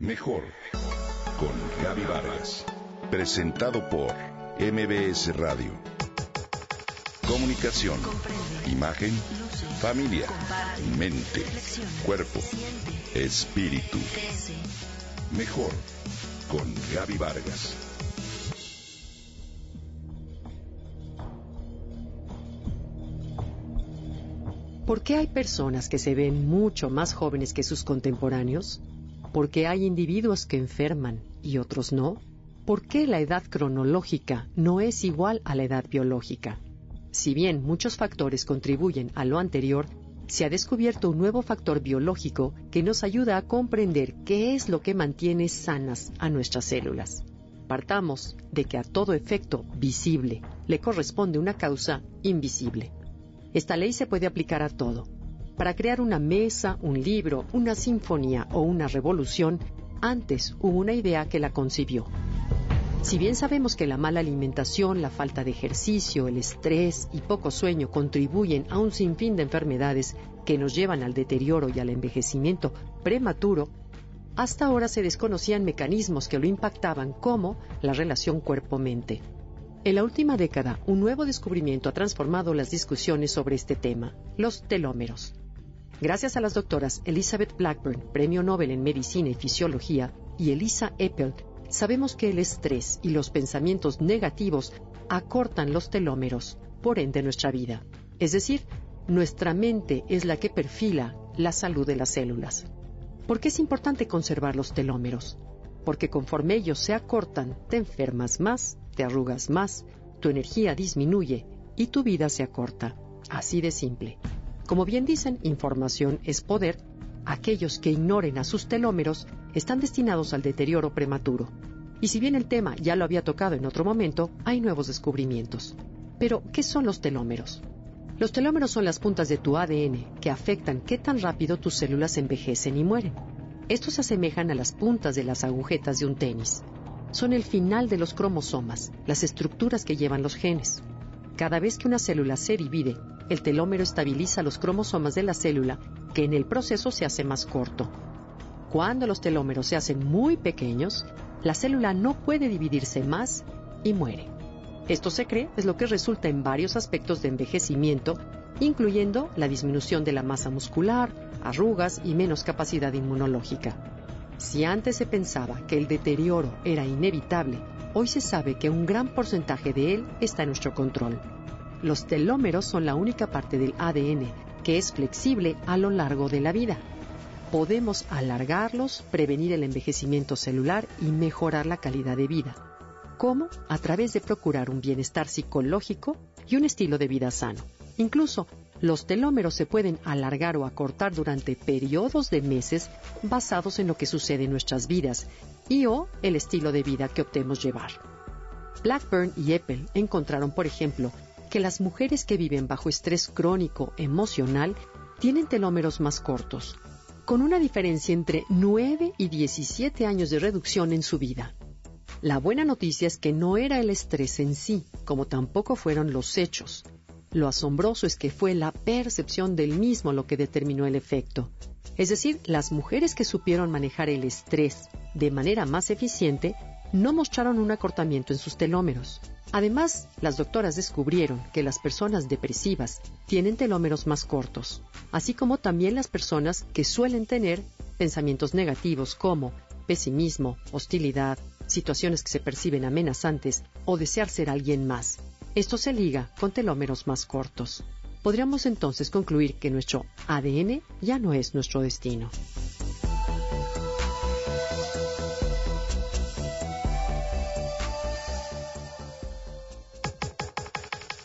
Mejor con Gaby Vargas. Presentado por MBS Radio. Comunicación, imagen, familia, mente, cuerpo, espíritu. Mejor con Gaby Vargas. ¿Por qué hay personas que se ven mucho más jóvenes que sus contemporáneos? ¿Por qué hay individuos que enferman y otros no? ¿Por qué la edad cronológica no es igual a la edad biológica? Si bien muchos factores contribuyen a lo anterior, se ha descubierto un nuevo factor biológico que nos ayuda a comprender qué es lo que mantiene sanas a nuestras células. Partamos de que a todo efecto visible le corresponde una causa invisible. Esta ley se puede aplicar a todo, para crear una mesa, un libro, una sinfonía o una revolución, antes hubo una idea que la concibió. Si bien sabemos que la mala alimentación, la falta de ejercicio, el estrés y poco sueño contribuyen a un sinfín de enfermedades que nos llevan al deterioro y al envejecimiento prematuro, hasta ahora se desconocían mecanismos que lo impactaban como la relación cuerpo-mente. En la última década, un nuevo descubrimiento ha transformado las discusiones sobre este tema, los telómeros. Gracias a las doctoras Elizabeth Blackburn, Premio Nobel en Medicina y Fisiología, y Elisa Eppel, sabemos que el estrés y los pensamientos negativos acortan los telómeros, por ende nuestra vida. Es decir, nuestra mente es la que perfila la salud de las células. ¿Por qué es importante conservar los telómeros? Porque conforme ellos se acortan, te enfermas más, te arrugas más, tu energía disminuye y tu vida se acorta. Así de simple. Como bien dicen, información es poder. Aquellos que ignoren a sus telómeros están destinados al deterioro prematuro. Y si bien el tema ya lo había tocado en otro momento, hay nuevos descubrimientos. Pero, ¿qué son los telómeros? Los telómeros son las puntas de tu ADN que afectan qué tan rápido tus células envejecen y mueren. Estos se asemejan a las puntas de las agujetas de un tenis. Son el final de los cromosomas, las estructuras que llevan los genes. Cada vez que una célula se divide, el telómero estabiliza los cromosomas de la célula, que en el proceso se hace más corto. Cuando los telómeros se hacen muy pequeños, la célula no puede dividirse más y muere. Esto se cree es lo que resulta en varios aspectos de envejecimiento, incluyendo la disminución de la masa muscular, arrugas y menos capacidad inmunológica. Si antes se pensaba que el deterioro era inevitable, hoy se sabe que un gran porcentaje de él está en nuestro control. Los telómeros son la única parte del ADN que es flexible a lo largo de la vida. Podemos alargarlos, prevenir el envejecimiento celular y mejorar la calidad de vida. ¿Cómo? A través de procurar un bienestar psicológico y un estilo de vida sano. Incluso los telómeros se pueden alargar o acortar durante periodos de meses basados en lo que sucede en nuestras vidas y o el estilo de vida que optemos llevar. Blackburn y Eppel encontraron, por ejemplo, que las mujeres que viven bajo estrés crónico emocional tienen telómeros más cortos, con una diferencia entre 9 y 17 años de reducción en su vida. La buena noticia es que no era el estrés en sí, como tampoco fueron los hechos. Lo asombroso es que fue la percepción del mismo lo que determinó el efecto. Es decir, las mujeres que supieron manejar el estrés de manera más eficiente no mostraron un acortamiento en sus telómeros. Además, las doctoras descubrieron que las personas depresivas tienen telómeros más cortos, así como también las personas que suelen tener pensamientos negativos como pesimismo, hostilidad, situaciones que se perciben amenazantes o desear ser alguien más. Esto se liga con telómeros más cortos. Podríamos entonces concluir que nuestro ADN ya no es nuestro destino.